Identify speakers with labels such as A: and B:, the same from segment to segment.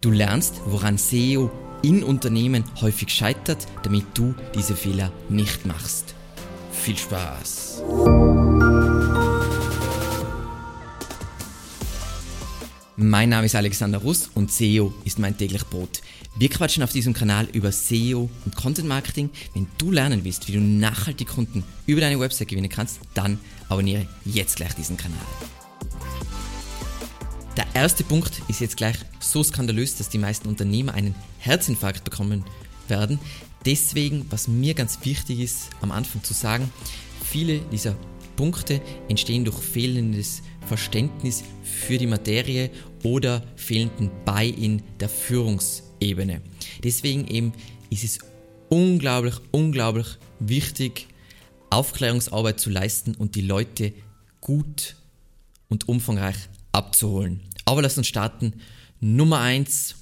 A: Du lernst, woran SEO in Unternehmen häufig scheitert, damit du diese Fehler nicht machst. Viel Spaß! Mein Name ist Alexander Russ und SEO ist mein täglich Brot. Wir quatschen auf diesem Kanal über SEO und Content Marketing. Wenn du lernen willst, wie du nachhaltig Kunden über deine Website gewinnen kannst, dann abonniere jetzt gleich diesen Kanal. Der erste Punkt ist jetzt gleich so skandalös, dass die meisten Unternehmer einen Herzinfarkt bekommen werden. Deswegen, was mir ganz wichtig ist, am Anfang zu sagen, viele dieser Punkte entstehen durch fehlendes Verständnis für die Materie oder fehlenden Buy-in der Führungsebene. Deswegen eben ist es unglaublich, unglaublich wichtig, Aufklärungsarbeit zu leisten und die Leute gut und umfangreich abzuholen. Aber lass uns starten. Nummer eins: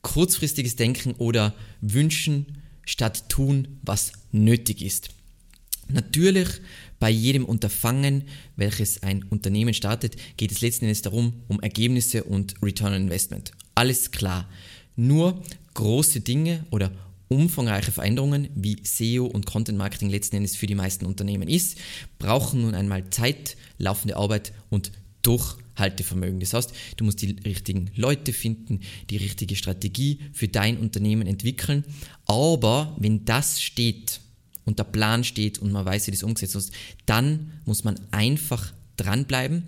A: kurzfristiges Denken oder Wünschen statt tun, was nötig ist. Natürlich, bei jedem Unterfangen, welches ein Unternehmen startet, geht es letzten Endes darum, um Ergebnisse und Return on Investment. Alles klar. Nur große Dinge oder umfangreiche Veränderungen, wie SEO und Content Marketing letzten Endes für die meisten Unternehmen ist, brauchen nun einmal Zeit, laufende Arbeit und Durchhaltevermögen. Das heißt, du musst die richtigen Leute finden, die richtige Strategie für dein Unternehmen entwickeln. Aber wenn das steht und der Plan steht und man weiß, wie das umgesetzt ist, dann muss man einfach dranbleiben,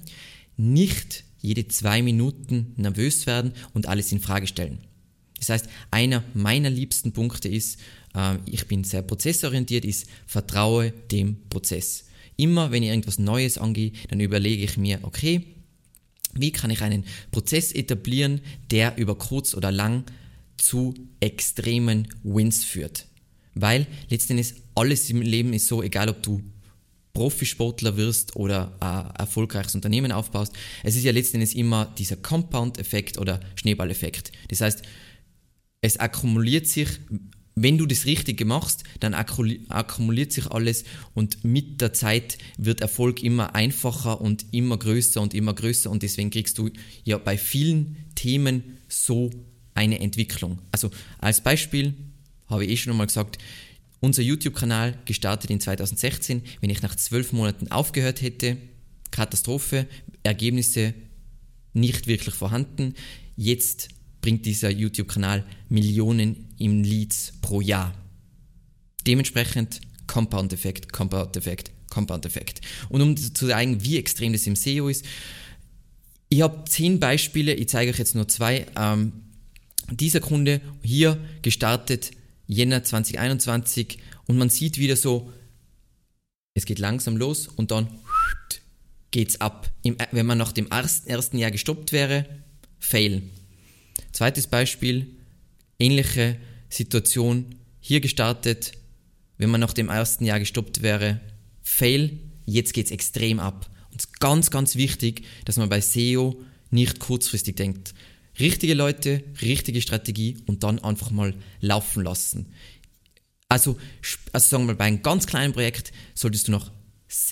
A: nicht jede zwei Minuten nervös werden und alles in Frage stellen. Das heißt, einer meiner liebsten Punkte ist, äh, ich bin sehr prozessorientiert, ist vertraue dem Prozess. Immer wenn ich irgendwas Neues angehe, dann überlege ich mir, okay, wie kann ich einen Prozess etablieren, der über kurz oder lang zu extremen Wins führt. Weil letztendlich alles im Leben ist so, egal ob du Profisportler wirst oder ein erfolgreiches Unternehmen aufbaust, es ist ja letztendlich immer dieser Compound-Effekt oder Schneeball-Effekt. Das heißt, es akkumuliert sich wenn du das Richtige machst, dann akkumuliert sich alles und mit der Zeit wird Erfolg immer einfacher und immer größer und immer größer und deswegen kriegst du ja bei vielen Themen so eine Entwicklung. Also als Beispiel habe ich eh schon mal gesagt, unser YouTube-Kanal gestartet in 2016, wenn ich nach zwölf Monaten aufgehört hätte, Katastrophe, Ergebnisse nicht wirklich vorhanden. Jetzt bringt dieser YouTube-Kanal Millionen im Leads pro Jahr. Dementsprechend Compound-Effekt, Compound-Effekt, Compound-Effekt. Und um zu zeigen, wie extrem das im SEO ist, ich habe zehn Beispiele, ich zeige euch jetzt nur zwei. Ähm, dieser Kunde hier gestartet Jänner 2021 und man sieht wieder so, es geht langsam los und dann geht's ab. wenn man nach dem ersten Jahr gestoppt wäre, fail. Zweites Beispiel, ähnliche Situation, hier gestartet, wenn man nach dem ersten Jahr gestoppt wäre, fail, jetzt geht es extrem ab. Und es ist ganz, ganz wichtig, dass man bei SEO nicht kurzfristig denkt. Richtige Leute, richtige Strategie und dann einfach mal laufen lassen. Also, also sagen wir mal, bei einem ganz kleinen Projekt solltest du noch,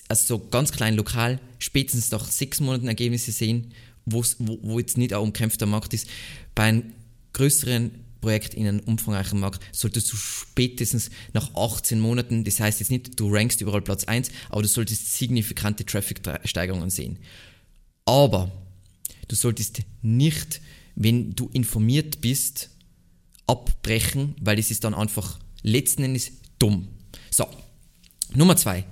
A: also so ganz klein lokal, spätestens nach sechs Monaten Ergebnisse sehen wo, wo jetzt nicht ein umkämpfter Markt ist. Bei einem größeren Projekt in einem umfangreichen Markt solltest du spätestens nach 18 Monaten, das heißt jetzt nicht, du rankst überall Platz 1, aber du solltest signifikante Traffic-Steigerungen sehen. Aber du solltest nicht, wenn du informiert bist, abbrechen, weil es ist dann einfach letzten Endes dumm. So, Nummer zwei,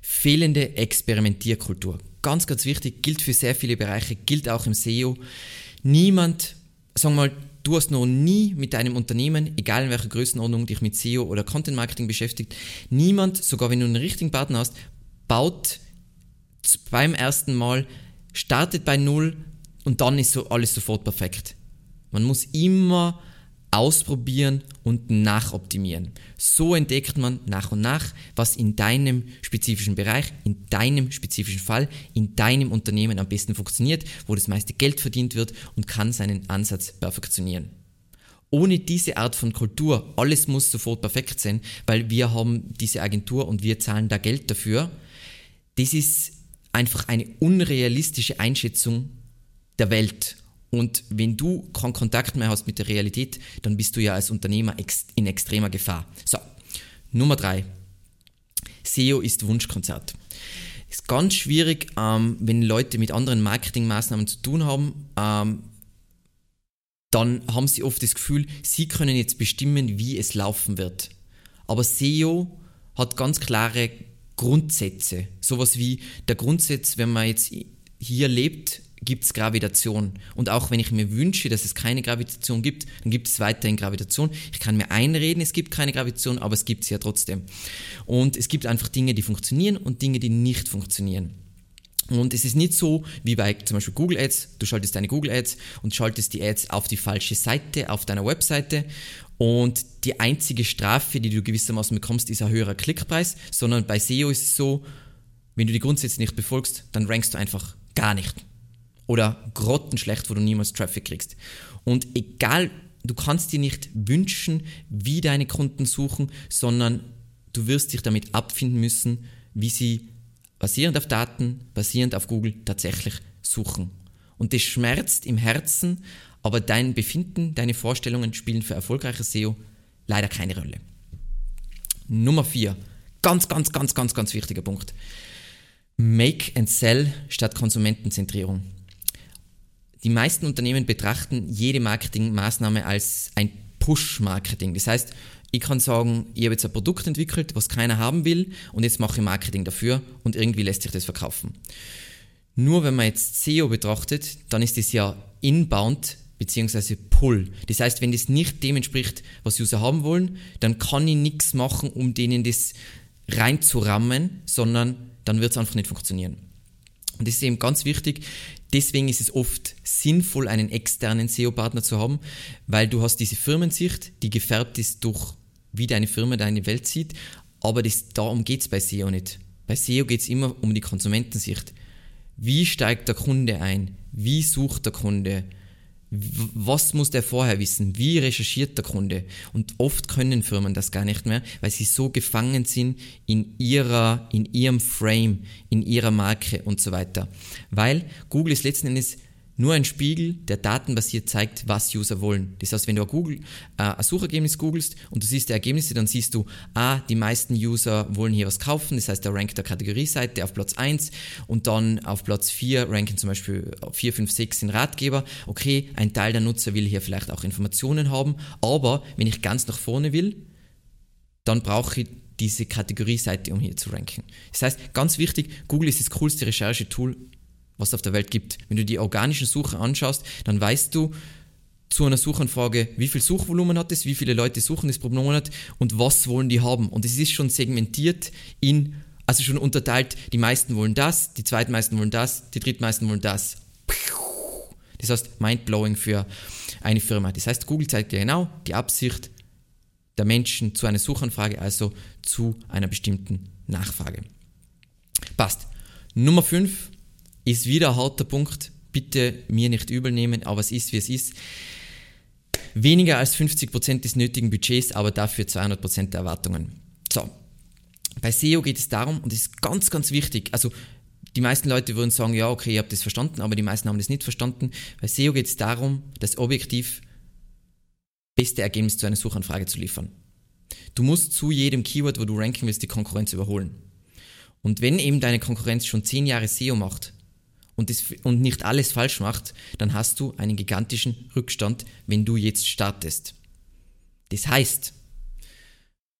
A: fehlende Experimentierkultur ganz, ganz wichtig, gilt für sehr viele Bereiche, gilt auch im SEO. Niemand, wir mal, du hast noch nie mit deinem Unternehmen, egal in welcher Größenordnung, dich mit SEO oder Content Marketing beschäftigt, niemand, sogar wenn du einen richtigen Partner hast, baut beim ersten Mal, startet bei Null und dann ist so alles sofort perfekt. Man muss immer ausprobieren und nachoptimieren. So entdeckt man nach und nach, was in deinem spezifischen Bereich, in deinem spezifischen Fall, in deinem Unternehmen am besten funktioniert, wo das meiste Geld verdient wird und kann seinen Ansatz perfektionieren. Ohne diese Art von Kultur, alles muss sofort perfekt sein, weil wir haben diese Agentur und wir zahlen da Geld dafür, das ist einfach eine unrealistische Einschätzung der Welt Und wenn du keinen Kontakt mehr hast mit der Realität, dann bist du ja als Unternehmer in extremer Gefahr. So, Nummer drei. SEO ist Wunschkonzert. Ist ganz schwierig, ähm, wenn Leute mit anderen Marketingmaßnahmen zu tun haben. Ähm, dann haben sie oft das Gefühl, sie können jetzt bestimmen, wie es laufen wird. Aber SEO hat ganz klare Grundsätze. Sowas wie der Grundsatz, wenn man jetzt hier lebt, gibt es Gravitation. Und auch wenn ich mir wünsche, dass es keine Gravitation gibt, dann gibt es weiterhin Gravitation. Ich kann mir einreden, es gibt keine Gravitation, aber es gibt sie ja trotzdem. Und es gibt einfach Dinge, die funktionieren und Dinge, die nicht funktionieren. Und es ist nicht so wie bei zum Beispiel Google Ads. Du schaltest deine Google Ads und schaltest die Ads auf die falsche Seite, auf deiner Webseite. Und die einzige Strafe, die du gewissermaßen bekommst, ist ein höherer Klickpreis. Sondern bei SEO ist es so, wenn du die Grundsätze nicht befolgst, dann rankst du einfach gar nicht. Oder grottenschlecht, wo du niemals Traffic kriegst. Und egal, du kannst dir nicht wünschen, wie deine Kunden suchen, sondern du wirst dich damit abfinden müssen, wie sie basierend auf Daten, basierend auf Google tatsächlich suchen. Und das schmerzt im Herzen, aber dein Befinden, deine Vorstellungen spielen für erfolgreiches SEO leider keine Rolle. Nummer 4. Ganz, ganz, ganz, ganz, ganz wichtiger Punkt. Make and Sell statt Konsumentenzentrierung. Die meisten Unternehmen betrachten jede Marketingmaßnahme als ein Push-Marketing. Das heißt, ich kann sagen, ich habe jetzt ein Produkt entwickelt, was keiner haben will und jetzt mache ich Marketing dafür und irgendwie lässt sich das verkaufen. Nur wenn man jetzt SEO betrachtet, dann ist das ja inbound bzw. pull. Das heißt, wenn das nicht dem entspricht, was User haben wollen, dann kann ich nichts machen, um denen das reinzurammen, sondern dann wird es einfach nicht funktionieren. Und das ist eben ganz wichtig. Deswegen ist es oft sinnvoll, einen externen SEO-Partner zu haben, weil du hast diese Firmensicht, die gefärbt ist durch, wie deine Firma deine Welt sieht. Aber das, darum geht es bei SEO nicht. Bei SEO geht es immer um die Konsumentensicht. Wie steigt der Kunde ein? Wie sucht der Kunde? Was muss der vorher wissen? Wie recherchiert der Kunde? Und oft können Firmen das gar nicht mehr, weil sie so gefangen sind in ihrer, in ihrem Frame, in ihrer Marke und so weiter. Weil Google ist letzten Endes nur ein Spiegel, der datenbasiert zeigt, was User wollen. Das heißt, wenn du ein, Google, äh, ein Suchergebnis googelst und du siehst die Ergebnisse, dann siehst du, ah, die meisten User wollen hier was kaufen, das heißt, der rankt der Kategorieseite auf Platz 1 und dann auf Platz 4 ranken zum Beispiel 4, 5, 6 in Ratgeber. Okay, ein Teil der Nutzer will hier vielleicht auch Informationen haben, aber wenn ich ganz nach vorne will, dann brauche ich diese Kategorieseite, um hier zu ranken. Das heißt, ganz wichtig, Google ist das coolste Recherchetool was es auf der Welt gibt. Wenn du die organischen Suche anschaust, dann weißt du zu einer Suchanfrage, wie viel Suchvolumen hat es, wie viele Leute suchen es pro Monat und was wollen die haben. Und es ist schon segmentiert in, also schon unterteilt, die meisten wollen das, die zweitmeisten wollen das, die drittmeisten wollen das. Das heißt, mindblowing für eine Firma. Das heißt, Google zeigt dir genau die Absicht der Menschen zu einer Suchanfrage, also zu einer bestimmten Nachfrage. Passt. Nummer 5, ist wieder ein harter Punkt. Bitte mir nicht übel nehmen, aber es ist, wie es ist. Weniger als 50% des nötigen Budgets, aber dafür 200% der Erwartungen. So. Bei SEO geht es darum, und das ist ganz, ganz wichtig, also die meisten Leute würden sagen, ja, okay, ihr habt das verstanden, aber die meisten haben das nicht verstanden. Bei SEO geht es darum, das objektiv beste Ergebnis zu einer Suchanfrage zu liefern. Du musst zu jedem Keyword, wo du ranken willst, die Konkurrenz überholen. Und wenn eben deine Konkurrenz schon 10 Jahre SEO macht, und, das, und nicht alles falsch macht, dann hast du einen gigantischen Rückstand, wenn du jetzt startest. Das heißt,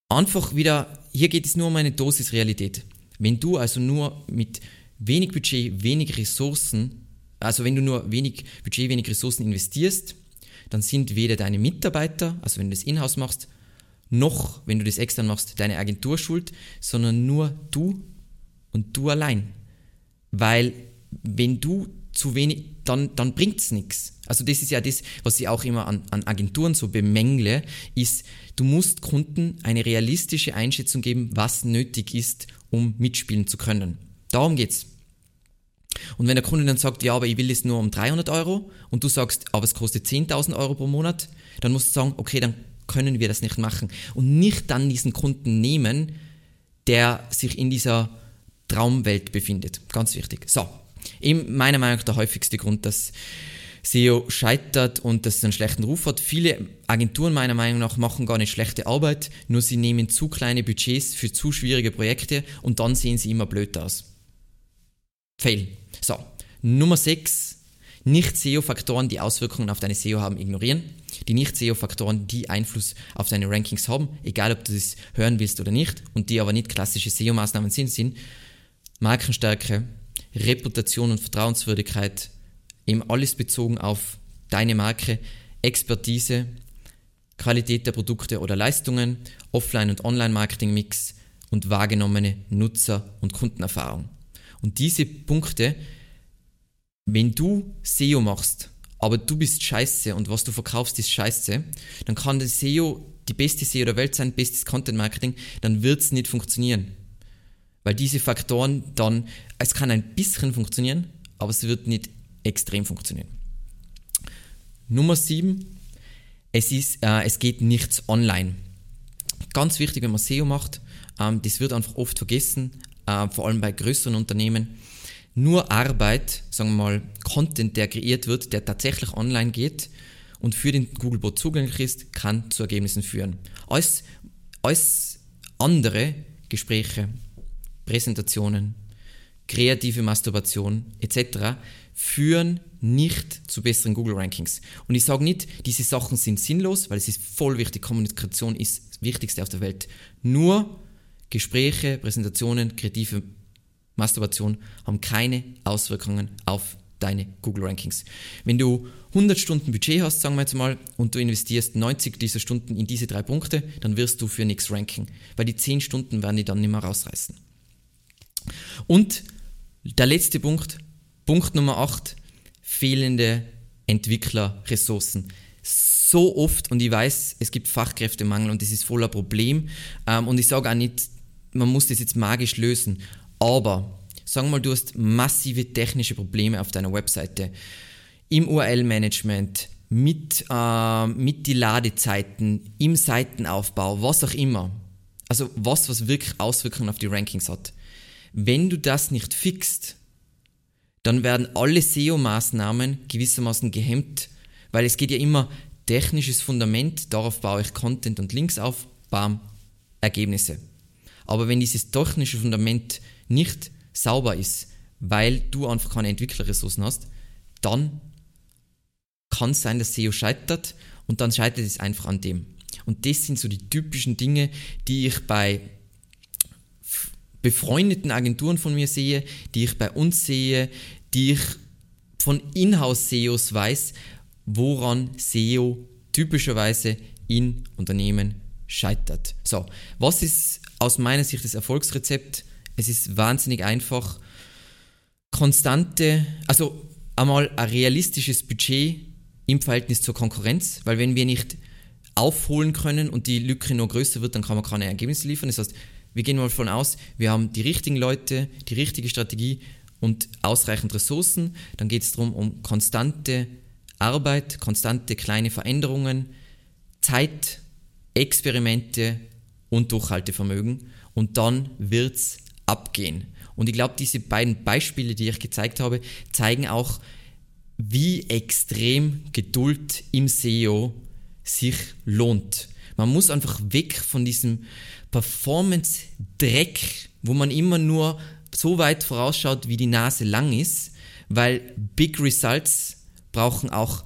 A: einfach wieder, hier geht es nur um eine Dosis Realität. Wenn du also nur mit wenig Budget, wenig Ressourcen, also wenn du nur wenig Budget, wenig Ressourcen investierst, dann sind weder deine Mitarbeiter, also wenn du das Inhouse machst, noch wenn du das extern machst, deine Agentur schuld, sondern nur du und du allein. Weil wenn du zu wenig, dann, dann bringt es nichts. Also das ist ja das, was ich auch immer an, an Agenturen so bemängle, ist, du musst Kunden eine realistische Einschätzung geben, was nötig ist, um mitspielen zu können. Darum geht's. Und wenn der Kunde dann sagt, ja, aber ich will es nur um 300 Euro und du sagst, aber es kostet 10.000 Euro pro Monat, dann musst du sagen, okay, dann können wir das nicht machen. Und nicht dann diesen Kunden nehmen, der sich in dieser Traumwelt befindet. Ganz wichtig. So, Eben meiner Meinung nach der häufigste Grund, dass SEO scheitert und das einen schlechten Ruf hat. Viele Agenturen meiner Meinung nach machen gar nicht schlechte Arbeit, nur sie nehmen zu kleine Budgets für zu schwierige Projekte und dann sehen sie immer blöd aus. Fail. So, Nummer 6. Nicht-SEO-Faktoren, die Auswirkungen auf deine SEO haben, ignorieren. Die Nicht-SEO-Faktoren, die Einfluss auf deine Rankings haben, egal ob du das hören willst oder nicht, und die aber nicht klassische SEO-Maßnahmen sind, sind Markenstärke, Reputation und Vertrauenswürdigkeit, eben alles bezogen auf deine Marke, Expertise, Qualität der Produkte oder Leistungen, Offline- und Online-Marketing-Mix und wahrgenommene Nutzer- und Kundenerfahrung. Und diese Punkte, wenn du SEO machst, aber du bist scheiße und was du verkaufst ist scheiße, dann kann das SEO die beste SEO der Welt sein, bestes Content Marketing, dann wird es nicht funktionieren. Weil diese Faktoren dann, es kann ein bisschen funktionieren, aber es wird nicht extrem funktionieren. Nummer 7, es, ist, äh, es geht nichts online. Ganz wichtig, wenn man SEO macht, ähm, das wird einfach oft vergessen, äh, vor allem bei größeren Unternehmen. Nur Arbeit, sagen wir mal, Content, der kreiert wird, der tatsächlich online geht und für den Googlebot zugänglich ist, kann zu Ergebnissen führen. Alles, alles andere Gespräche, Präsentationen, kreative Masturbation etc. führen nicht zu besseren Google-Rankings. Und ich sage nicht, diese Sachen sind sinnlos, weil es ist voll wichtig. Kommunikation ist das Wichtigste auf der Welt. Nur Gespräche, Präsentationen, kreative Masturbation haben keine Auswirkungen auf deine Google-Rankings. Wenn du 100 Stunden Budget hast, sagen wir jetzt mal, und du investierst 90 dieser Stunden in diese drei Punkte, dann wirst du für nichts ranken, weil die 10 Stunden werden die dann nicht mehr rausreißen. Und der letzte Punkt, Punkt Nummer 8, fehlende Entwicklerressourcen. So oft, und ich weiß, es gibt Fachkräftemangel und das ist voller Problem. Ähm, und ich sage auch nicht, man muss das jetzt magisch lösen, aber sagen wir mal, du hast massive technische Probleme auf deiner Webseite, im URL-Management, mit, äh, mit die Ladezeiten, im Seitenaufbau, was auch immer. Also was, was wirklich Auswirkungen auf die Rankings hat. Wenn du das nicht fixt, dann werden alle SEO-Maßnahmen gewissermaßen gehemmt, weil es geht ja immer technisches Fundament, darauf baue ich Content und Links auf, bam, Ergebnisse. Aber wenn dieses technische Fundament nicht sauber ist, weil du einfach keine Entwicklerressourcen hast, dann kann es sein, dass SEO scheitert und dann scheitert es einfach an dem. Und das sind so die typischen Dinge, die ich bei befreundeten Agenturen von mir sehe, die ich bei uns sehe, die ich von Inhouse-SEOs weiß, woran SEO typischerweise in Unternehmen scheitert. So, was ist aus meiner Sicht das Erfolgsrezept? Es ist wahnsinnig einfach. Konstante, also einmal ein realistisches Budget im Verhältnis zur Konkurrenz, weil wenn wir nicht aufholen können und die Lücke nur größer wird, dann kann man keine Ergebnisse liefern. Das heißt, wir gehen mal davon aus, wir haben die richtigen Leute, die richtige Strategie und ausreichend Ressourcen. Dann geht es darum, um konstante Arbeit, konstante kleine Veränderungen, Zeit, Experimente und Durchhaltevermögen. Und dann wird es abgehen. Und ich glaube, diese beiden Beispiele, die ich gezeigt habe, zeigen auch, wie extrem Geduld im SEO sich lohnt. Man muss einfach weg von diesem Performance-Dreck, wo man immer nur so weit vorausschaut, wie die Nase lang ist, weil Big Results brauchen auch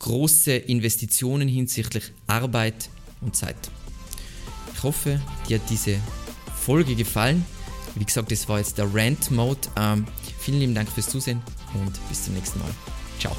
A: große Investitionen hinsichtlich Arbeit und Zeit. Ich hoffe, dir hat diese Folge gefallen. Wie gesagt, das war jetzt der Rant-Mode. Ähm, vielen lieben Dank fürs Zusehen und bis zum nächsten Mal. Ciao.